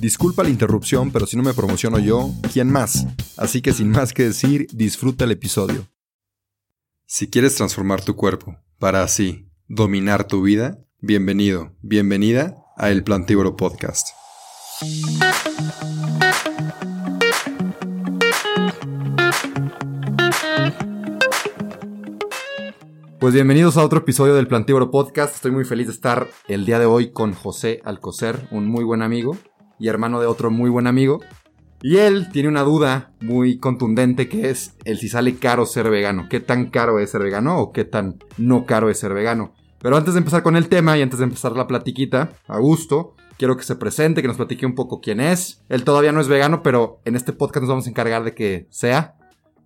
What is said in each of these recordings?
Disculpa la interrupción, pero si no me promociono yo, ¿quién más? Así que sin más que decir, disfruta el episodio. Si quieres transformar tu cuerpo para así dominar tu vida, bienvenido, bienvenida a El Plantívoro Podcast. Pues bienvenidos a otro episodio del Plantívoro Podcast. Estoy muy feliz de estar el día de hoy con José Alcocer, un muy buen amigo y hermano de otro muy buen amigo. Y él tiene una duda muy contundente que es el si sale caro ser vegano. ¿Qué tan caro es ser vegano o qué tan no caro es ser vegano? Pero antes de empezar con el tema y antes de empezar la platiquita, a gusto, quiero que se presente, que nos platique un poco quién es. Él todavía no es vegano, pero en este podcast nos vamos a encargar de que sea.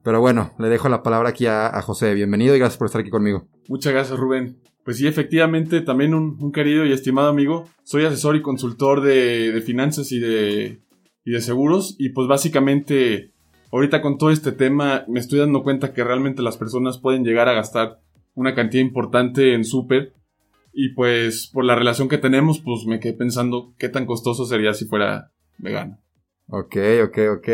Pero bueno, le dejo la palabra aquí a, José. Bienvenido y gracias por estar aquí conmigo. Muchas gracias, Rubén. Pues sí, efectivamente, también un, querido y estimado amigo. Soy asesor y consultor de, finanzas y de, y de seguros. Y pues básicamente, ahorita con todo este tema, me estoy dando cuenta que realmente las personas pueden llegar a gastar una cantidad importante en súper. Y pues por la relación que tenemos, pues me quedé pensando qué tan costoso sería si fuera vegano. Ok, ok, ok.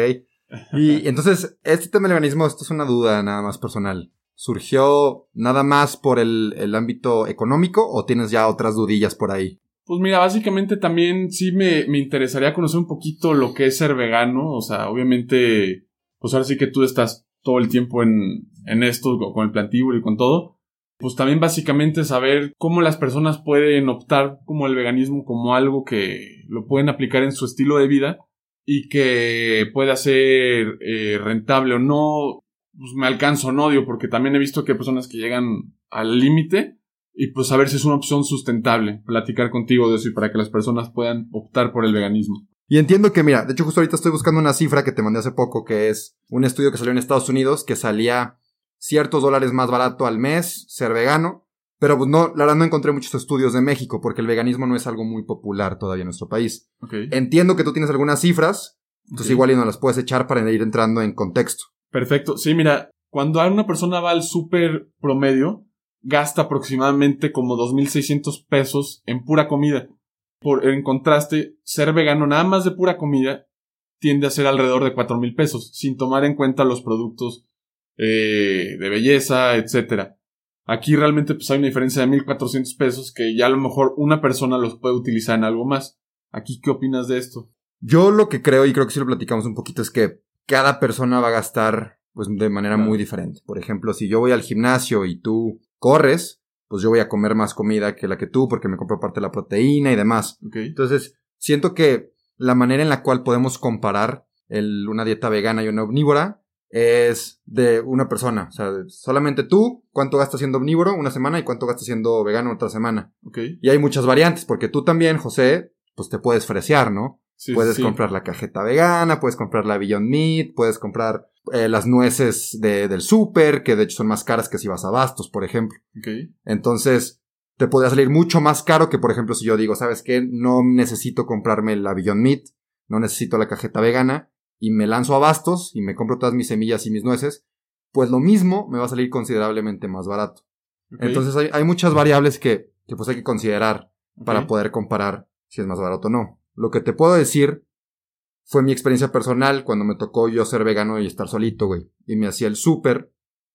Y entonces, este tema del veganismo, esto es una duda nada más personal. ¿Surgió nada más por el, ámbito económico o tienes ya otras dudillas por ahí? Pues mira, básicamente también sí me, interesaría conocer un poquito lo que es ser vegano. O sea, obviamente, pues ahora sí que tú estás todo el tiempo en, en esto, con el plantíbulo y con todo. Pues también básicamente saber cómo las personas pueden optar como el veganismo como algo que lo pueden aplicar en su estilo de vida y que pueda ser eh, rentable o no pues me alcanzo no odio, porque también he visto que hay personas que llegan al límite y pues a ver si es una opción sustentable, platicar contigo de eso y para que las personas puedan optar por el veganismo. Y entiendo que, mira, de hecho justo ahorita estoy buscando una cifra que te mandé hace poco, que es un estudio que salió en Estados Unidos, que salía ciertos dólares más barato al mes ser vegano, pero pues no, la verdad no encontré muchos estudios de México, porque el veganismo no es algo muy popular todavía en nuestro país. Entiendo que tú tienes algunas cifras, entonces igual y no las puedes echar para ir entrando en contexto. Perfecto. Sí, mira, cuando una persona va al súper promedio, gasta aproximadamente como 2.600 pesos en pura comida. Por, en contraste, ser vegano nada más de pura comida tiende a ser alrededor de 4.000 pesos, sin tomar en cuenta los productos eh, de belleza, etc. Aquí realmente pues, hay una diferencia de 1.400 pesos que ya a lo mejor una persona los puede utilizar en algo más. Aquí, ¿qué opinas de esto? Yo lo que creo, y creo que si lo platicamos un poquito, es que cada persona va a gastar pues de manera muy diferente. Por ejemplo, si yo voy al gimnasio y tú corres, pues yo voy a comer más comida que la que tú porque me compro parte de la proteína y demás. Entonces, siento que la manera en la cual podemos comparar el, una dieta vegana y una omnívora es de una persona. O sea, solamente tú, cuánto gastas siendo omnívoro una semana y cuánto gastas siendo vegano otra semana. Y hay muchas variantes, porque tú también, José, pues te puedes fresear, ¿no? Puedes comprar la cajeta vegana, puedes comprar la Beyond Meat, puedes comprar eh, las nueces de, del súper, que de hecho son más caras que si vas a Bastos, por ejemplo. Entonces, te podría salir mucho más caro que, por ejemplo, si yo digo, ¿sabes qué? No necesito comprarme la Beyond Meat, no necesito la cajeta vegana, y me lanzo a Bastos y me compro todas mis semillas y mis nueces, pues lo mismo me va a salir considerablemente más barato. Entonces hay, hay, muchas variables que, que pues hay que considerar para poder comparar si es más barato o no. Lo que te puedo decir fue mi experiencia personal cuando me tocó yo ser vegano y estar solito, güey. Y me hacía el súper.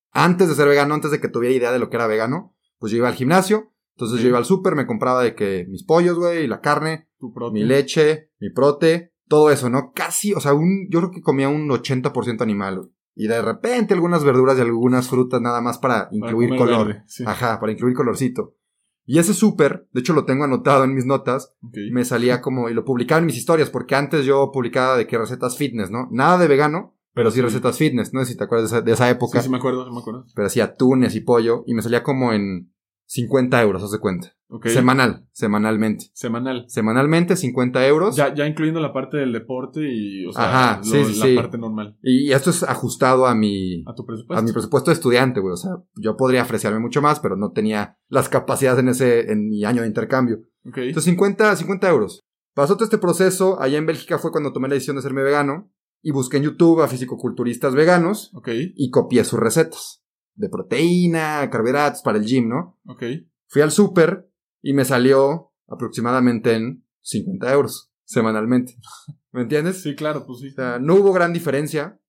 Antes de ser vegano, antes de que tuviera idea de lo que era vegano, pues yo iba al gimnasio. Entonces yo iba al súper, me compraba de que mis pollos, güey, la carne, mi leche, mi prote, todo eso, ¿no? Casi, o sea, un, yo creo que comía un 80% animal, güey. Y de repente algunas verduras y algunas frutas nada más para incluir color. Ajá, para incluir colorcito. Y ese súper, de hecho lo tengo anotado en mis notas, Ok. me salía como, y lo publicaba en mis historias, porque antes yo publicaba de que recetas fitness, ¿no? Nada de vegano, pero sí Sí. recetas fitness, no sé si te acuerdas de esa, de esa época, Sí, sí me acuerdo, sí me acuerdo. pero hacía atunes y pollo, y me salía como en 50 euros, haz de cuenta. Ok. Semanal, semanalmente. Semanal. Semanalmente, 50 euros. Ya, ya incluyendo la parte del deporte y, o sea, Ajá, lo- sí, sí, la sí. parte normal. Y esto es ajustado a mi, A tu presupuesto. a mi presupuesto de estudiante, güey. O sea, yo podría ofrecerme mucho más, pero no tenía las capacidades en ese, en mi año de intercambio. Ok. Entonces, 50, 50 euros. Pasó todo este proceso. Allá en Bélgica fue cuando tomé la decisión de hacerme vegano. Y busqué en YouTube a fisicoculturistas veganos Ok. y copié sus recetas. De proteína, carbohidratos para el gym, ¿no? Ok. Fui al súper y me salió aproximadamente en 50 euros semanalmente. ¿Me entiendes? Sí, claro, pues sí. O sea, no hubo gran diferencia.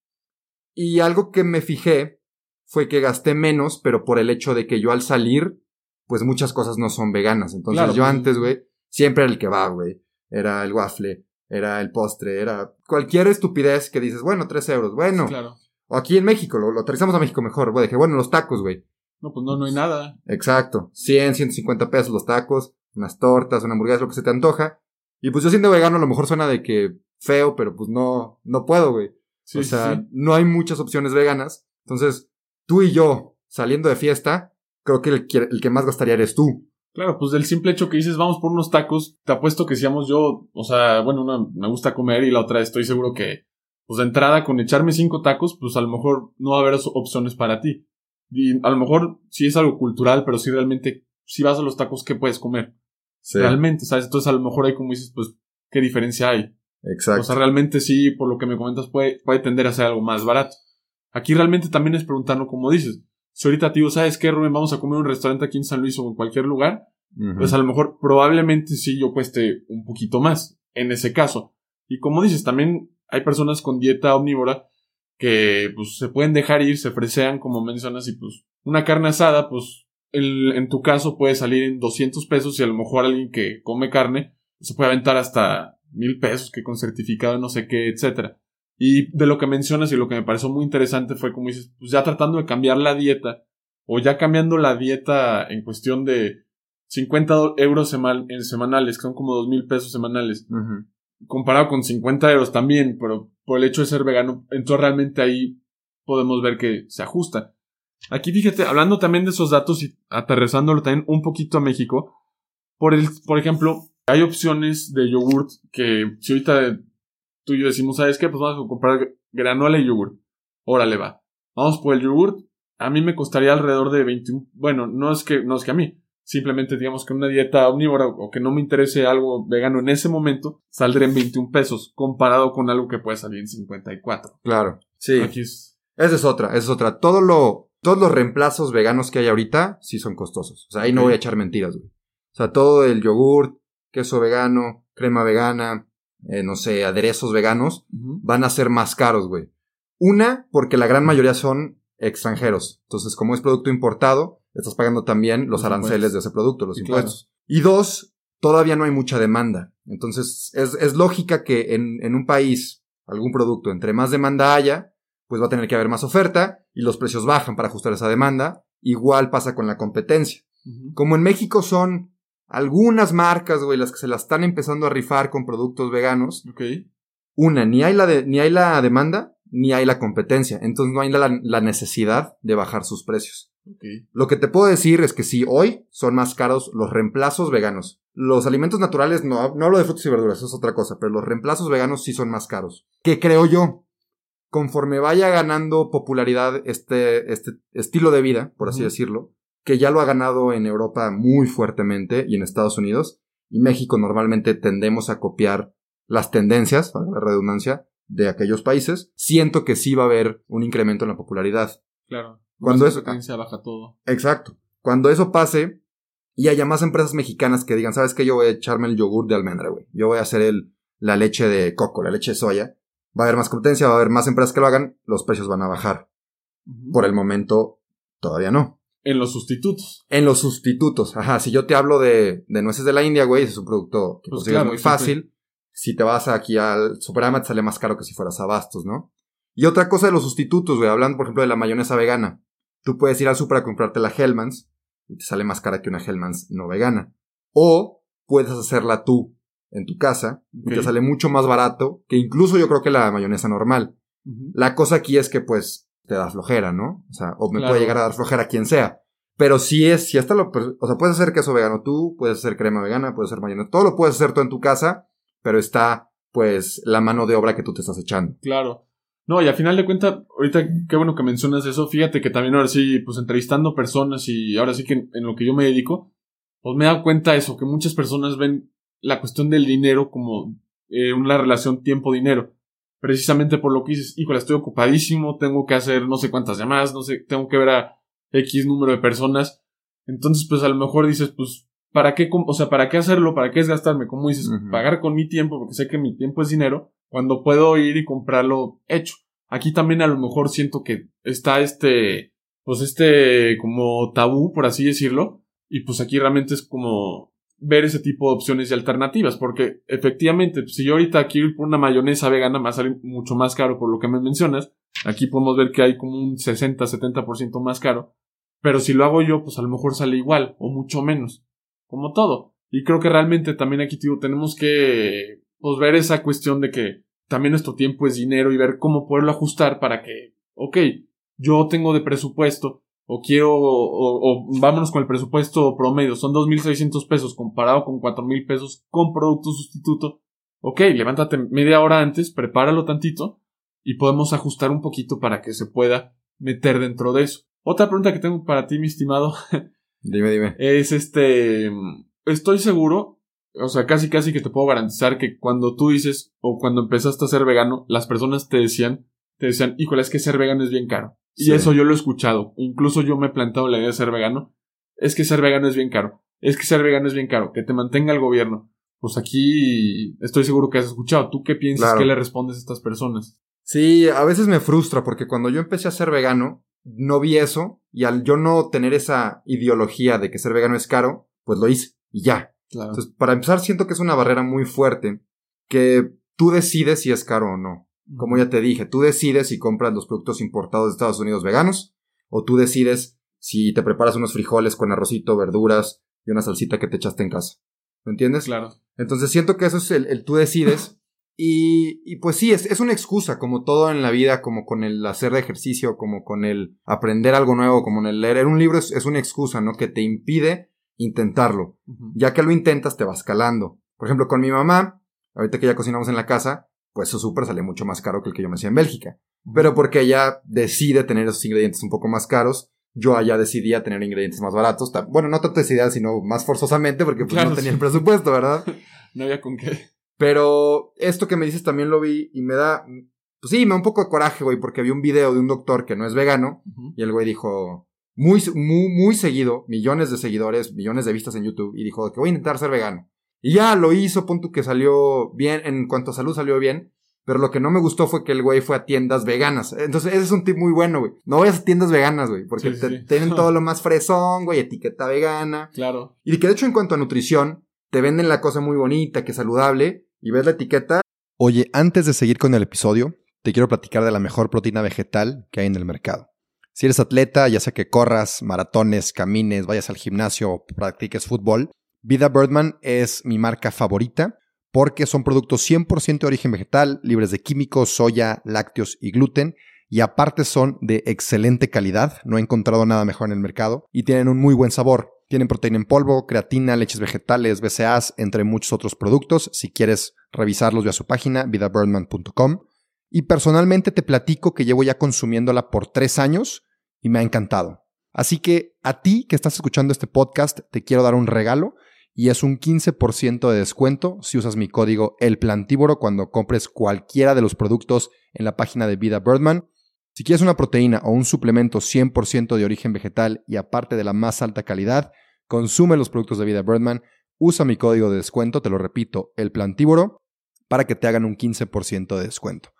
Y algo que me fijé fue que gasté menos, pero por el hecho de que yo al salir, pues muchas cosas no son veganas. Entonces Claro, yo pues, antes, güey, siempre era el kebab, güey. Era el waffle, era el postre, era cualquier estupidez que dices, bueno, tres euros, bueno. Claro. O aquí en México, lo, lo aterrizamos a México mejor, güey. Dije, bueno, los tacos, güey. No, pues no, no hay nada. Exacto. 100, 150 pesos los tacos, unas tortas, una hamburguesa, lo que se te antoja. Y pues yo siendo vegano a lo mejor suena de que feo, pero pues no, no puedo, güey. Sí, o sea, sí. no hay muchas opciones veganas. Entonces, tú y yo, saliendo de fiesta, creo que el, que el que más gastaría eres tú. Claro, pues del simple hecho que dices, vamos por unos tacos, te apuesto que si vamos yo, o sea, bueno, una me gusta comer y la otra estoy seguro que, pues de entrada con echarme cinco tacos, pues a lo mejor no va a haber opciones para ti. Y a lo mejor sí es algo cultural, pero sí realmente, si vas a los tacos, ¿qué puedes comer? Realmente, ¿sabes? Entonces a lo mejor ahí como dices, pues, ¿qué diferencia hay? Exacto. O sea, realmente sí, por lo que me comentas, puede, puede tender a ser algo más barato. Aquí realmente también es preguntarlo como dices. Si ahorita te digo, ¿sabes qué, Rubén? Vamos a comer en un restaurante aquí en San Luis o en cualquier lugar, pues a lo mejor probablemente sí yo cueste un poquito más en ese caso. Y como dices, también hay personas con dieta omnívora que pues se pueden dejar ir, se fresean como mencionas y pues una carne asada pues en tu caso puede salir en 200 pesos y a lo mejor alguien que come carne se puede aventar hasta mil pesos que con certificado no sé qué, etcétera. Y de lo que mencionas y lo que me pareció muy interesante fue como dices, pues ya tratando de cambiar la dieta o ya cambiando la dieta en cuestión de 50 do- euros en semanales, que son como dos mil pesos semanales. Comparado con 50 euros también, pero por el hecho de ser vegano, entonces realmente ahí podemos ver que se ajusta. Aquí fíjate, hablando también de esos datos y aterrizándolo también un poquito a México, por, el, por ejemplo, hay opciones de yogurt que si ahorita tú y yo decimos, ¿sabes qué? Pues vamos a comprar granola y yogurt. Órale, va. Vamos por el yogurt. A mí me costaría alrededor de 21. Bueno, no es que, no es que a mí. Simplemente digamos que una dieta omnívora o que no me interese algo vegano en ese momento, saldría en 21 pesos comparado con algo que puede salir en 54. Claro. Sí. Aquí es. Esa es otra, esa es otra. Todo lo, todos los reemplazos veganos que hay ahorita sí son costosos. O sea, ahí no voy a echar mentiras, güey. O sea, todo el yogurt, queso vegano, crema vegana, eh, no sé, aderezos veganos, van a ser más caros, güey. Una, porque la gran mayoría son extranjeros. Entonces, como es producto importado, estás pagando también los Los aranceles impuestos. de ese producto, los Sí, impuestos. Y dos, todavía no hay mucha demanda. Entonces, es, es lógica que en, en un país, algún producto, entre más demanda haya, pues va a tener que haber más oferta y los precios bajan para ajustar esa demanda. Igual pasa con la competencia. Como en México son algunas marcas, güey, las que se la están empezando a rifar con productos veganos, una, ni hay la, de- ni hay la demanda, ni hay la competencia. Entonces no hay la, la necesidad de bajar sus precios. Lo que te puedo decir es que sí, hoy son más caros los reemplazos veganos. Los alimentos naturales, no, no hablo de frutas y verduras, eso es otra cosa, pero los reemplazos veganos sí son más caros. ¿Qué creo yo? Conforme vaya ganando popularidad este, este estilo de vida, por así decirlo, que ya lo ha ganado en Europa muy fuertemente y en Estados Unidos, y México normalmente tendemos a copiar las tendencias, para la redundancia, de aquellos países, siento que sí va a haber un incremento en la popularidad. Claro. Cuando eso- baja todo. Exacto. Cuando eso pase y haya más empresas mexicanas que digan, ¿sabes qué? Yo voy a echarme el yogur de almendra, güey. Yo voy a hacer el, la leche de coco, la leche de soya. Va a haber más competencia, va a haber más empresas que lo hagan, los precios van a bajar. Por el momento, todavía no. En los sustitutos. En los sustitutos, ajá, si yo te hablo de, de nueces de la India, güey, es un producto que Pues consigues claro, muy fácil. Si te vas aquí al Superama, te sale más caro que si fueras a Bastos, ¿no? Y otra cosa de los sustitutos, güey, hablando por ejemplo de la mayonesa vegana. Tú puedes ir al super a comprarte la Hellmann's, y te sale más cara que una Hellmann's no vegana. O puedes hacerla tú en tu casa y te sale mucho más barato que incluso yo creo que la mayonesa normal. La cosa aquí es que pues te da flojera, ¿no? O sea, o me Claro. puede llegar a dar flojera a quien sea. Pero si es, si hasta lo, o sea, puedes hacer queso vegano tú, puedes hacer crema vegana, puedes hacer mayonesa, todo lo puedes hacer tú en tu casa, pero está pues la mano de obra que tú te estás echando. Claro. No, y al final de cuentas, ahorita qué bueno que mencionas eso. Fíjate que también ahora sí, pues entrevistando personas y ahora sí que en, en lo que yo me dedico, pues me he dado cuenta de eso, que muchas personas ven la cuestión del dinero como eh, una relación tiempo-dinero. Precisamente por lo que dices, híjole, estoy ocupadísimo, tengo que hacer no sé cuántas llamadas, no sé, tengo que ver a X número de personas. Entonces, pues a lo mejor dices, pues, ¿para qué, o sea, para qué hacerlo? ¿Para qué desgastarme? Como dices, pagar con mi tiempo, porque sé que mi tiempo es dinero, cuando puedo ir y comprarlo hecho. Aquí también a lo mejor siento que está este, pues este como tabú, por así decirlo, y pues aquí realmente es como ver ese tipo de opciones y alternativas, porque efectivamente, si yo ahorita quiero ir por una mayonesa vegana, me va a mucho más caro por lo que me mencionas. Aquí podemos ver que hay como un 60-70% más caro. Pero si lo hago yo, pues a lo mejor sale igual o mucho menos. Como todo. Y creo que realmente también aquí digo, tenemos que pues, ver esa cuestión de que también nuestro tiempo es dinero y ver cómo poderlo ajustar para que, ok, yo tengo de presupuesto o quiero, o, o vámonos con el presupuesto promedio, son 2.600 pesos comparado con 4.000 pesos con producto sustituto. Ok, levántate media hora antes, prepáralo tantito y podemos ajustar un poquito para que se pueda meter dentro de eso. Otra pregunta que tengo para ti, mi estimado, Dime, dime. es este, estoy seguro, o sea, casi casi que te puedo garantizar que cuando tú dices o cuando empezaste a ser vegano, las personas te decían, te decían, híjole, es que ser vegano es bien caro. Y eso yo lo he escuchado. Incluso yo me he planteado la idea de ser vegano. Es que ser vegano es bien caro. Es que ser vegano es bien caro. Que te mantenga el gobierno. Pues aquí estoy seguro que has escuchado. ¿Tú qué piensas? Claro. ¿Qué le respondes a estas personas? Sí, a veces me frustra porque cuando yo empecé a ser vegano, no vi eso y al yo no tener esa ideología de que ser vegano es caro, pues lo hice y ya. Claro. Entonces, para empezar, siento que es una barrera muy fuerte que tú decides si es caro o no. Como ya te dije, tú decides si compras los productos importados de Estados Unidos veganos o tú decides si te preparas unos frijoles con arrocito, verduras y una salsita que te echaste en casa. ¿Me entiendes? Claro. Entonces siento que eso es el, el tú decides. Y, y pues sí, es, es una excusa, como todo en la vida, como con el hacer de ejercicio, como con el aprender algo nuevo, como en el leer un libro, es, es una excusa, ¿no? Que te impide intentarlo. Ya que lo intentas, te vas calando. Por ejemplo, con mi mamá, ahorita que ya cocinamos en la casa, pues su súper sale mucho más caro que el que yo me hacía en Bélgica. Pero porque ella decide tener esos ingredientes un poco más caros, yo allá decidía tener ingredientes más baratos. Bueno, no tanto decidía, sino más forzosamente, porque pues Claro, no tenía sí. el presupuesto, ¿verdad? No había con qué. Pero esto que me dices también lo vi y me da, pues sí, me da un poco de coraje, güey, porque vi un video de un doctor que no es vegano y el güey dijo, muy, muy, muy seguido, millones de seguidores, millones de vistas en YouTube y dijo que voy a intentar ser vegano. Y ya lo hizo, punto que salió bien, en cuanto a salud salió bien, pero lo que no me gustó fue que el güey fue a tiendas veganas. Entonces, ese es un tip muy bueno, güey. No vayas a tiendas veganas, güey, porque Sí, te- sí. tienen todo lo más fresón, güey, etiqueta vegana. Claro. Y que de hecho en cuanto a nutrición, te venden la cosa muy bonita, que es saludable, y ves la etiqueta. Oye, antes de seguir con el episodio, te quiero platicar de la mejor proteína vegetal que hay en el mercado. Si eres atleta, ya sea que corras, maratones, camines, vayas al gimnasio o practiques fútbol, Vida Birdman es mi marca favorita porque son productos 100% de origen vegetal, libres de químicos, soya, lácteos y gluten, y aparte son de excelente calidad, no he encontrado nada mejor en el mercado, y tienen un muy buen sabor. Tienen proteína en polvo, creatina, leches vegetales, BCAAs, entre muchos otros productos. Si quieres revisarlos, ve a su página, vidabirdman.com. Y personalmente te platico que llevo ya consumiéndola por tres años y me ha encantado. Así que a ti que estás escuchando este podcast, te quiero dar un regalo y es un 15% de descuento si usas mi código El Plantívoro cuando compres cualquiera de los productos en la página de Vida Birdman. Si quieres una proteína o un suplemento 100% de origen vegetal y aparte de la más alta calidad, consume los productos de Vida Birdman, usa mi código de descuento, te lo repito, El Plantívoro, para que te hagan un 15% de descuento.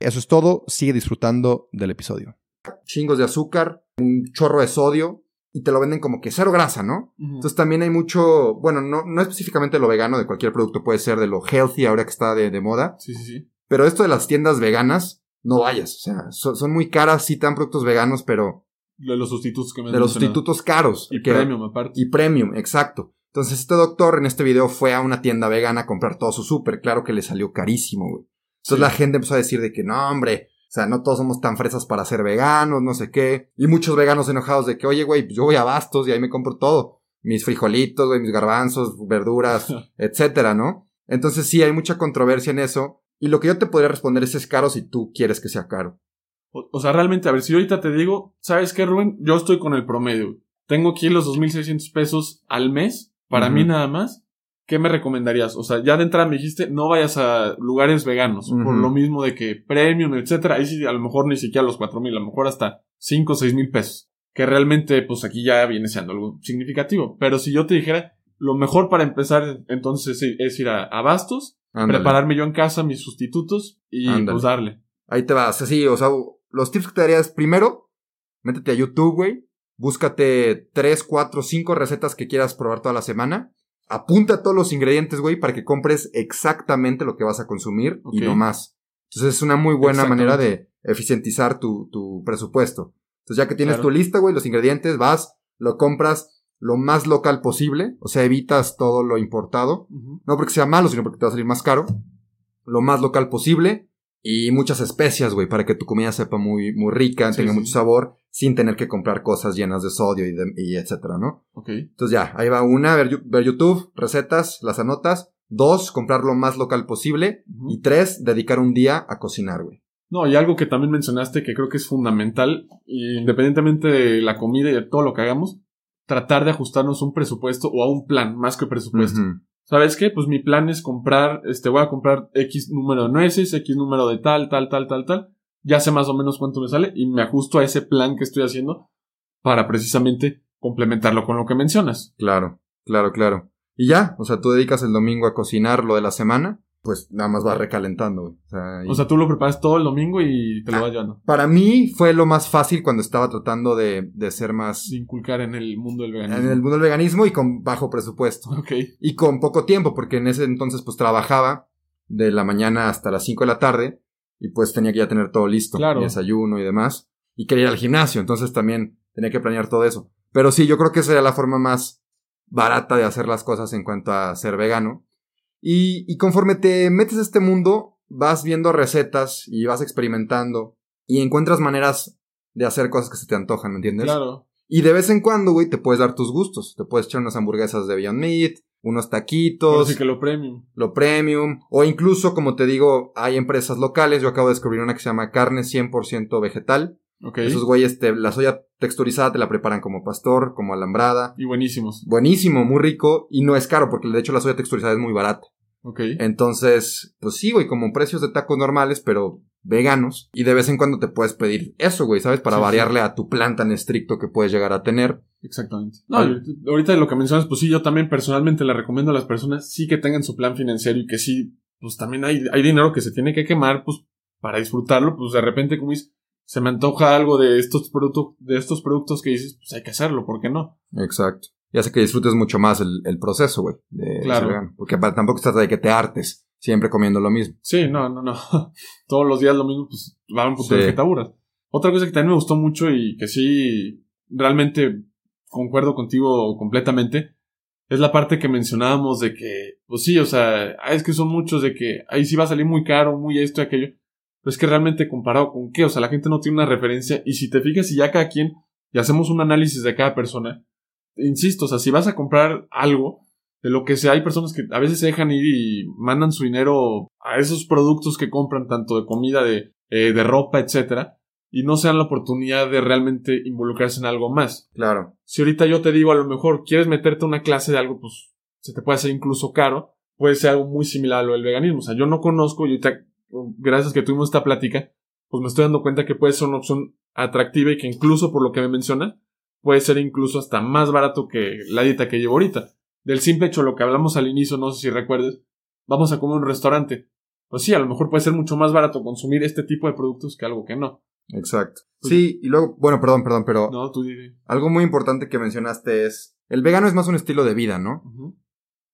Eso es todo, sigue disfrutando del episodio. Chingos de azúcar, un chorro de sodio y te lo venden como que cero grasa, ¿no? Entonces también hay mucho, bueno, no, no específicamente lo vegano de cualquier producto, puede ser de lo healthy ahora que está de, de moda, Sí, sí, sí. pero esto de las tiendas veganas, no vayas, o sea, so- son muy caras, sí te dan productos veganos, pero De los sustitutos que me de los sustitutos caros. Y que- premium aparte. Y premium, exacto. Entonces este doctor en este video fue a una tienda vegana a comprar todo su súper. Claro que le salió carísimo, güey. Entonces Sí. la gente empezó a decir de que no, hombre, o sea, no todos somos tan fresas para ser veganos, no sé qué. Y muchos veganos enojados de que, oye, güey, pues yo voy a Bastos y ahí me compro todo. Mis frijolitos, güey, mis garbanzos, verduras, etcétera, ¿no? Entonces sí, hay mucha controversia en eso. Y lo que yo te podría responder es es caro si tú quieres que sea caro. O, o sea, realmente, a ver, si yo ahorita te digo, ¿sabes qué, Rubén? Yo estoy con el promedio. Tengo aquí los 2.600 pesos al mes, para mí nada más. ¿Qué me recomendarías? O sea, ya de entrada me dijiste, no vayas a lugares veganos, por lo mismo de que premium, etcétera. Ahí sí, a lo mejor ni siquiera los 4.000, a lo mejor hasta 5 o 6.000 pesos. Que realmente, pues aquí ya viene siendo algo significativo. Pero si yo te dijera, lo mejor para empezar entonces es, ir a, a Bastos, Ándale. prepararme yo en casa mis sustitutos y Ándale. pues darle. Ahí te vas. Así, o sea, los tips que te daría es primero, métete a YouTube, güey. Búscate 3, 4, 5 recetas que quieras probar toda la semana. Apunta todos los ingredientes, güey, para que compres exactamente lo que vas a consumir y no más. Entonces es una muy buena manera de eficientizar tu, tu presupuesto. Entonces ya que tienes Claro. tu lista, güey, los ingredientes, vas, lo compras lo más local posible. O sea, evitas todo lo importado. No porque sea malo, sino porque te va a salir más caro. Lo más local posible. Y muchas especias, güey, para que tu comida sepa muy, muy rica, Sí, tenga sí. mucho sabor, sin tener que comprar cosas llenas de sodio y, de- y etcétera, ¿no? Ok. Entonces ya, ahí va una, ver, YouTube, recetas, las anotas. Dos, comprar lo más local posible. Y tres, dedicar un día a cocinar, güey. No, y algo que también mencionaste que creo que es fundamental, independientemente de la comida y de todo lo que hagamos, tratar de ajustarnos un presupuesto o a un plan más que presupuesto. Ujú. ¿Sabes qué? Pues mi plan es comprar, este, voy a comprar X número de nueces, X número de tal, tal, tal, tal, tal. Ya sé más o menos cuánto me sale y me ajusto a ese plan que estoy haciendo para precisamente complementarlo con lo que mencionas. Claro, claro, claro. Y ya, o sea, tú dedicas el domingo a cocinar lo de la semana, pues nada más va recalentando. O sea, y- O sea, tú lo preparas todo el domingo y te lo Ah. vas llevando. para mí fue lo más fácil cuando estaba tratando de, de ser más De inculcar en el mundo del veganismo. en el mundo del veganismo y con bajo presupuesto. Ok. Y con poco tiempo, porque en ese entonces pues trabajaba de la mañana hasta las 5 de la tarde y pues tenía que ya tener todo listo, Claro. desayuno y demás. Y quería ir al gimnasio, entonces también tenía que planear todo eso. Pero sí, yo creo que sería la forma más barata de hacer las cosas en cuanto a ser vegano. Y, y conforme te metes a este mundo, vas viendo recetas y vas experimentando y encuentras maneras de hacer cosas que se te antojan, ¿me entiendes? Claro. Y de vez en cuando, güey, te puedes dar tus gustos. Te puedes echar unas hamburguesas de Beyond Meat, unos taquitos, sí que lo premium. lo premium, o incluso, como te digo, hay empresas locales. Yo acabo de descubrir una que se llama carne 100% vegetal. Esos güeyes, te, la soya texturizada te la preparan como pastor, como alambrada. Y buenísimos. Buenísimo, muy rico y no es caro porque de hecho la soya texturizada es muy barata. Ok. Entonces, pues sí, güey, como precios de tacos normales, pero veganos. Y de vez en cuando te puedes pedir eso, güey, ¿sabes? Para Sí, sí. variarle a tu plan tan estricto que puedes llegar a tener. Exactamente. No, Al- ahorita- lo que mencionas, pues sí, yo también personalmente le recomiendo a las personas sí que tengan su plan financiero y que sí, pues también hay, hay dinero que se tiene que quemar, pues para disfrutarlo, pues de repente, como dices, se me antoja algo de estos productos, de estos productos que dices, pues hay que hacerlo, ¿por qué no? Exacto. Y hace que disfrutes mucho más el, el proceso, güey. de Claro. vegano. Porque tampoco se trata de que te hartes siempre comiendo lo mismo. Sí, no, no, no. Todos los días lo mismo, pues va un punto Sí. que te aburras. Otra cosa que también me gustó mucho y que sí realmente concuerdo contigo completamente es la parte que mencionábamos de que, pues sí, o sea, ah, es que son muchos de que ahí sí va a salir muy caro, muy esto y aquello. Pero es que realmente comparado con qué, o sea, la gente no tiene una referencia y si te fijas y ya cada quien y hacemos un análisis de cada persona, insisto, o sea, si vas a comprar algo, de lo que sea, hay personas que a veces se dejan ir y mandan su dinero a esos productos que compran, tanto de comida, de, eh, de ropa, etcétera, y no se dan la oportunidad de realmente involucrarse en algo más. Claro. Si ahorita yo te digo, a lo mejor quieres meterte a una clase de algo, pues se te puede hacer incluso caro, puede ser algo muy similar a lo del veganismo. O sea, yo no conozco y ahorita, gracias que tuvimos esta plática, pues me estoy dando cuenta que puede ser una opción atractiva y que incluso por lo que me menciona, puede ser incluso hasta más barato que la dieta que llevo ahorita. Del simple hecho, lo que hablamos al inicio, no sé si recuerdes, vamos a comer en un restaurante. Pues sí, a lo mejor puede ser mucho más barato consumir este tipo de productos que algo que no. Exacto. Sí, y luego, bueno, perdón, perdón, pero No, tú di- algo muy importante que mencionaste es, el vegano es más un estilo de vida, ¿no?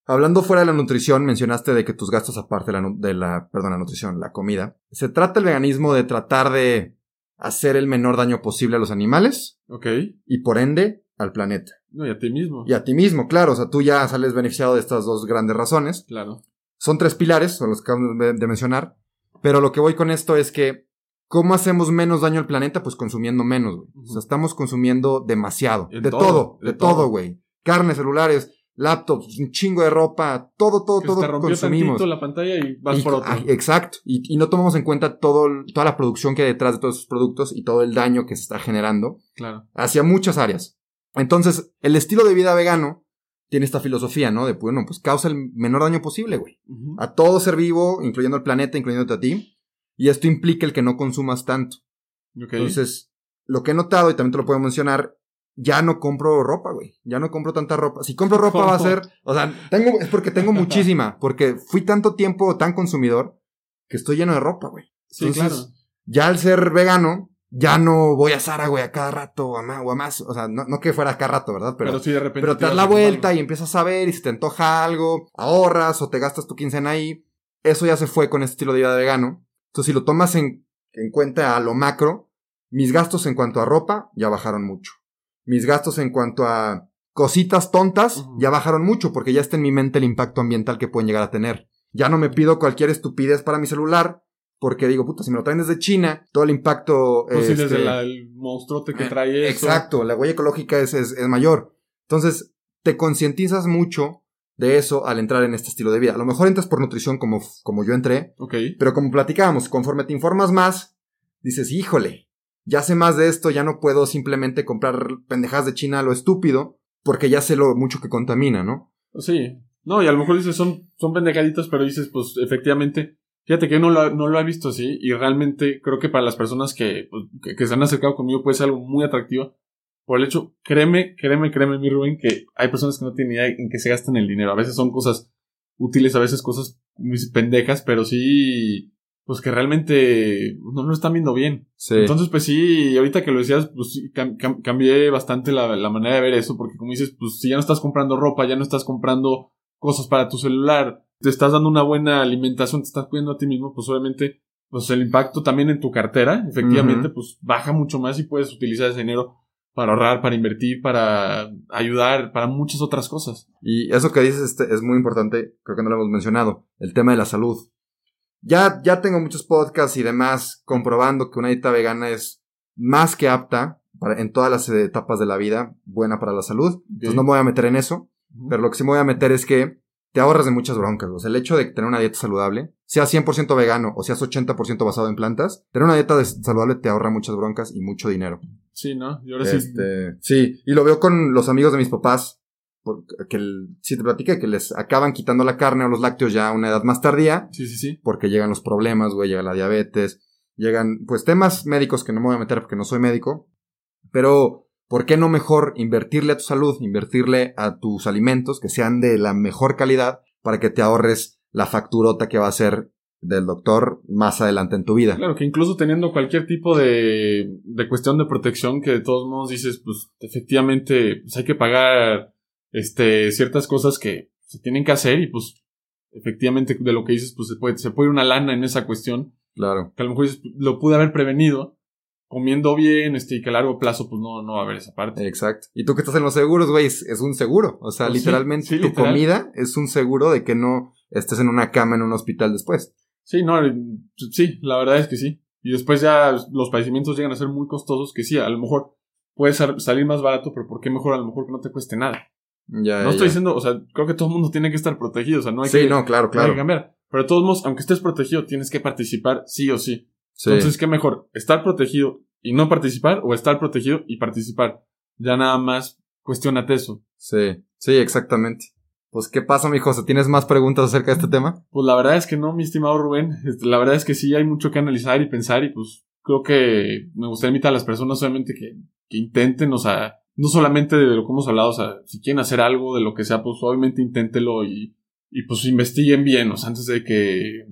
Hablando fuera de la nutrición, mencionaste de que tus gastos aparte de la, de la, perdón, la nutrición, la comida. Se trata el veganismo de tratar de hacer el menor daño posible a los animales Ok. y por ende al planeta. No, y a ti mismo. Y a ti mismo, claro, o sea, tú ya sales beneficiado de estas dos grandes razones. Claro. Son tres pilares, son los que acabamos de mencionar, pero lo que voy con esto es que, ¿cómo hacemos menos daño al planeta? Pues consumiendo menos, güey. O sea, estamos consumiendo demasiado. De todo, todo, de de todo. güey. Carnes, celulares, laptops, un chingo de ropa, todo, todo, Que todo te rompió consumimos. la pantalla y vas Y- por otro. ah, exacto. Y, y no tomamos en cuenta todo, toda la producción que hay detrás de todos esos productos y todo el daño que se está generando Claro. hacia muchas áreas. Entonces, el estilo de vida vegano tiene esta filosofía, ¿no? De, bueno, pues causa el menor daño posible, güey. A todo ser vivo, incluyendo el planeta, incluyéndote a ti. Y esto implica el que no consumas tanto. Entonces, lo que he notado, y también te lo puedo mencionar, ya no compro ropa, güey. Ya no compro tanta ropa. Si compro ropa va a ser, o sea, tengo, es porque tengo muchísima, porque fui tanto tiempo tan consumidor que estoy lleno de ropa, güey. sí, entonces, claro. Ya al ser vegano, ya no voy a Sara, güey, a cada rato o a más, o a más. O sea, no, no que fuera a cada rato, ¿verdad? Pero, Pero, sí, de repente. pero te das la vuelta algo. y empiezas a ver y si te antoja algo, ahorras o te gastas tu quincena ahí. Eso ya se fue con este estilo de vida vegano. Entonces, si lo tomas en, en cuenta a lo macro, mis gastos en cuanto a ropa ya bajaron mucho. Mis gastos en cuanto a cositas tontas ya bajaron mucho porque ya está en mi mente el impacto ambiental que pueden llegar a tener. Ya no me pido cualquier estupidez para mi celular porque digo, puta, si me lo traen desde China, todo el impacto... Pues sí, este, desde la- el monstruote que eh, trae eso. Exacto, la huella ecológica es, es, es mayor. Entonces, te concientizas mucho de eso al entrar en este estilo de vida. A lo mejor entras por nutrición como, como yo entré, Ok. pero como platicábamos, conforme te informas más, dices, híjole, ya sé más de esto, ya no puedo simplemente comprar pendejadas de China a lo estúpido, porque ya sé lo mucho que contamina, ¿no? Sí. No, y a lo mejor dices, son, son pendejaditas, pero dices, pues efectivamente, fíjate que no lo, no lo he visto así, y realmente creo que para las personas que, pues, que, que se han acercado conmigo puede ser algo muy atractivo. Por el hecho, créeme, créeme, créeme, mi Rubén, que hay personas que no tienen idea en qué se gastan el dinero. A veces son cosas útiles, a veces cosas pendejas, pero sí, pues que realmente no lo están viendo bien. Sí. Entonces, pues sí, ahorita que lo decías, pues sí, cam- cam- cambié bastante la, la manera de ver eso, porque como dices, pues si ya no estás comprando ropa, ya no estás comprando cosas para tu celular, te estás dando una buena alimentación, te estás cuidando a ti mismo, pues obviamente, pues el impacto también en tu cartera, efectivamente, pues baja mucho más y puedes utilizar ese dinero para ahorrar, para invertir, para ayudar, para muchas otras cosas. Y eso que dices este, es muy importante, creo que no lo hemos mencionado, el tema de la salud. Ya, ya tengo muchos podcasts y demás comprobando que una dieta vegana es más que apta para, en todas las etapas de la vida, buena para la salud. Entonces no me voy a meter en eso, pero lo que sí me voy a meter es que te ahorras de muchas broncas. O sea, el hecho de tener una dieta saludable, seas 100% vegano o seas 80% basado en plantas, tener una dieta saludable te ahorra muchas broncas y mucho dinero. Sí, ¿no? Y ahora sí. Este, sí, y lo veo con los amigos de mis papás, porque el, sí te platiqué que les acaban quitando la carne o los lácteos ya a una edad más tardía, Sí, sí, sí. porque llegan los problemas, güey, llega la diabetes, llegan, pues, temas médicos que no me voy a meter porque no soy médico, pero, ¿por qué no mejor invertirle a tu salud, invertirle a tus alimentos que sean de la mejor calidad para que te ahorres la facturota que va a ser del doctor más adelante en tu vida? Claro, que incluso teniendo cualquier tipo de, de cuestión de protección que de todos modos dices, pues efectivamente pues, hay que pagar este ciertas cosas que se tienen que hacer y pues efectivamente de lo que dices pues se puede, se puede ir una lana en esa cuestión Claro. que a lo mejor lo pude haber prevenido comiendo bien este y que a largo plazo pues no, no va a haber esa parte. Exacto. Y tú que estás en los seguros, güey, es, un seguro. O sea, Pues literalmente sí, tu literal. comida es un seguro de que no estés en una cama en un hospital después. Sí, no, eh, sí, la verdad es que sí. Y después ya los padecimientos llegan a ser muy costosos que sí, a lo mejor puede sal- salir más barato, pero ¿por qué mejor a lo mejor que no te cueste nada? Ya, No ya. estoy diciendo, o sea, creo que todo el mundo tiene que estar protegido, o sea, no hay Sí, que, no, claro, hay claro. que cambiar. Pero de todos modos, aunque estés protegido, tienes que participar sí o sí. Sí. Entonces, ¿qué mejor? ¿Estar protegido y no participar o estar protegido y participar? Ya nada más cuestionate eso. sí, sí, exactamente. Pues, ¿qué pasa, mi José? ¿Tienes más preguntas acerca de este tema? Pues la verdad es que no, mi estimado Rubén. Este, La verdad es que sí hay mucho que analizar y pensar y pues creo que me gustaría invitar a las personas solamente que, que intenten, o sea, no solamente de lo que hemos hablado, o sea, si quieren hacer algo de lo que sea, pues obviamente inténtelo y, y pues investiguen bien, o sea, antes de que,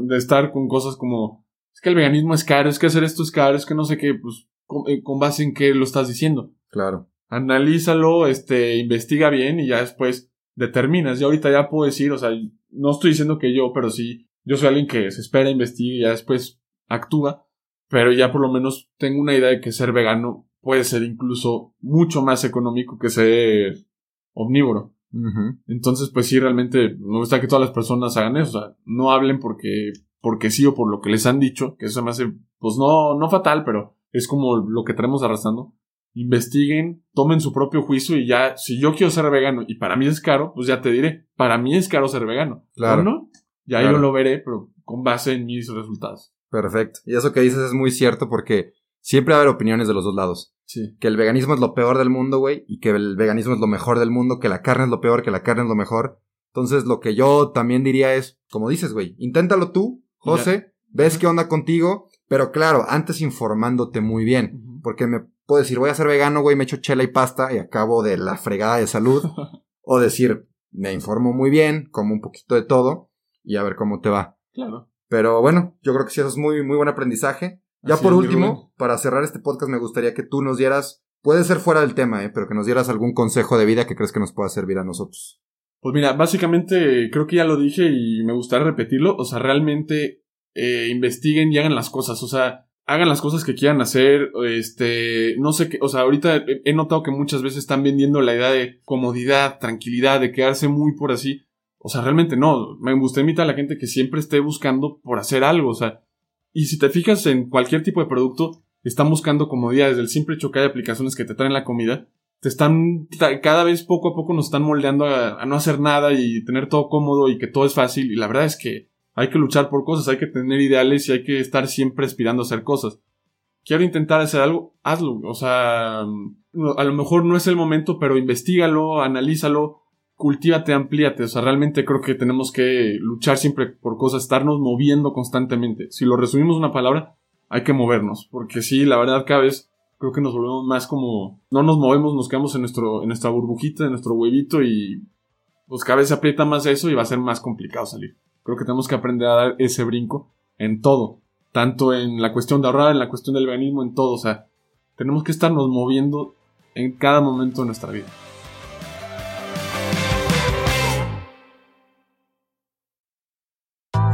de estar con cosas como, es que el veganismo es caro, es que hacer esto es caro, es que no sé qué, pues con, eh, con base en qué lo estás diciendo. Claro. Analízalo, este, investiga bien y ya después determinas. Y ahorita ya puedo decir, o sea, no estoy diciendo que yo, pero sí, yo soy alguien que se espera, investiga y ya después actúa. pero ya por lo menos tengo una idea de que ser vegano puede ser incluso mucho más económico que ser omnívoro. Entonces, pues sí, realmente me gusta que todas las personas hagan eso. O sea, no hablen porque, porque sí o por lo que les han dicho, que eso me hace, pues no, no fatal, pero es como lo que traemos arrastrando. Investiguen, tomen su propio juicio y ya, si yo quiero ser vegano y para mí es caro, pues ya te diré, para mí es caro ser vegano. Claro. ¿No? Ya yo lo veré, pero con base en mis resultados. Perfecto. Y eso que dices es muy cierto porque siempre va a haber opiniones de los dos lados. Sí. Que el veganismo es lo peor del mundo, güey, y que el veganismo es lo mejor del mundo, que la carne es lo peor, que la carne es lo mejor. Entonces, lo que yo también diría es, como dices, güey, inténtalo tú, José, ves qué onda contigo, pero claro, antes informándote muy bien, porque me puedo decir, voy a ser vegano, güey, me echo chela y pasta y acabo de la fregada de salud, o decir, me informo muy bien, como un poquito de todo, y a ver cómo te va. Claro. Pero bueno, yo creo que sí, eso es muy, muy buen aprendizaje. Ya por último, para cerrar este podcast, me gustaría que tú nos dieras, puede ser fuera del tema, ¿eh? pero que nos dieras algún consejo de vida que crees que nos pueda servir a nosotros. Pues mira, básicamente creo que ya lo dije y me gustaría repetirlo. O sea, realmente eh, investiguen y hagan las cosas. O sea, hagan las cosas que quieran hacer. Este, no sé qué. O sea, ahorita he notado que muchas veces están vendiendo la idea de comodidad, tranquilidad, de quedarse muy por así. O sea, realmente no. Me gusta invitar a la gente que siempre esté buscando por hacer algo. O sea, y si te fijas en cualquier tipo de producto, están buscando comodidad. Desde el simple hecho que hay aplicaciones que te traen la comida, te están, cada vez poco a poco nos están moldeando a, no hacer nada y tener todo cómodo y que todo es fácil. Y la verdad es que hay que luchar por cosas, hay que tener ideales y hay que estar siempre aspirando a hacer cosas. Quiero intentar hacer algo, hazlo. O sea, a lo mejor no es el momento, pero investigalo, analízalo, cultívate, amplíate. O sea, realmente creo que tenemos que luchar siempre por cosas, estarnos moviendo constantemente. Si lo resumimos una palabra, hay que movernos. Porque sí, la verdad, cada vez creo que nos volvemos más como. No nos movemos, nos quedamos en, nuestro, en nuestra burbujita, en nuestro huevito y. Pues cada vez se aprieta más eso y va a ser más complicado salir. Creo que tenemos que aprender a dar ese brinco en todo. Tanto en la cuestión de ahorrar, en la cuestión del veganismo, en todo. O sea, tenemos que estarnos moviendo en cada momento de nuestra vida.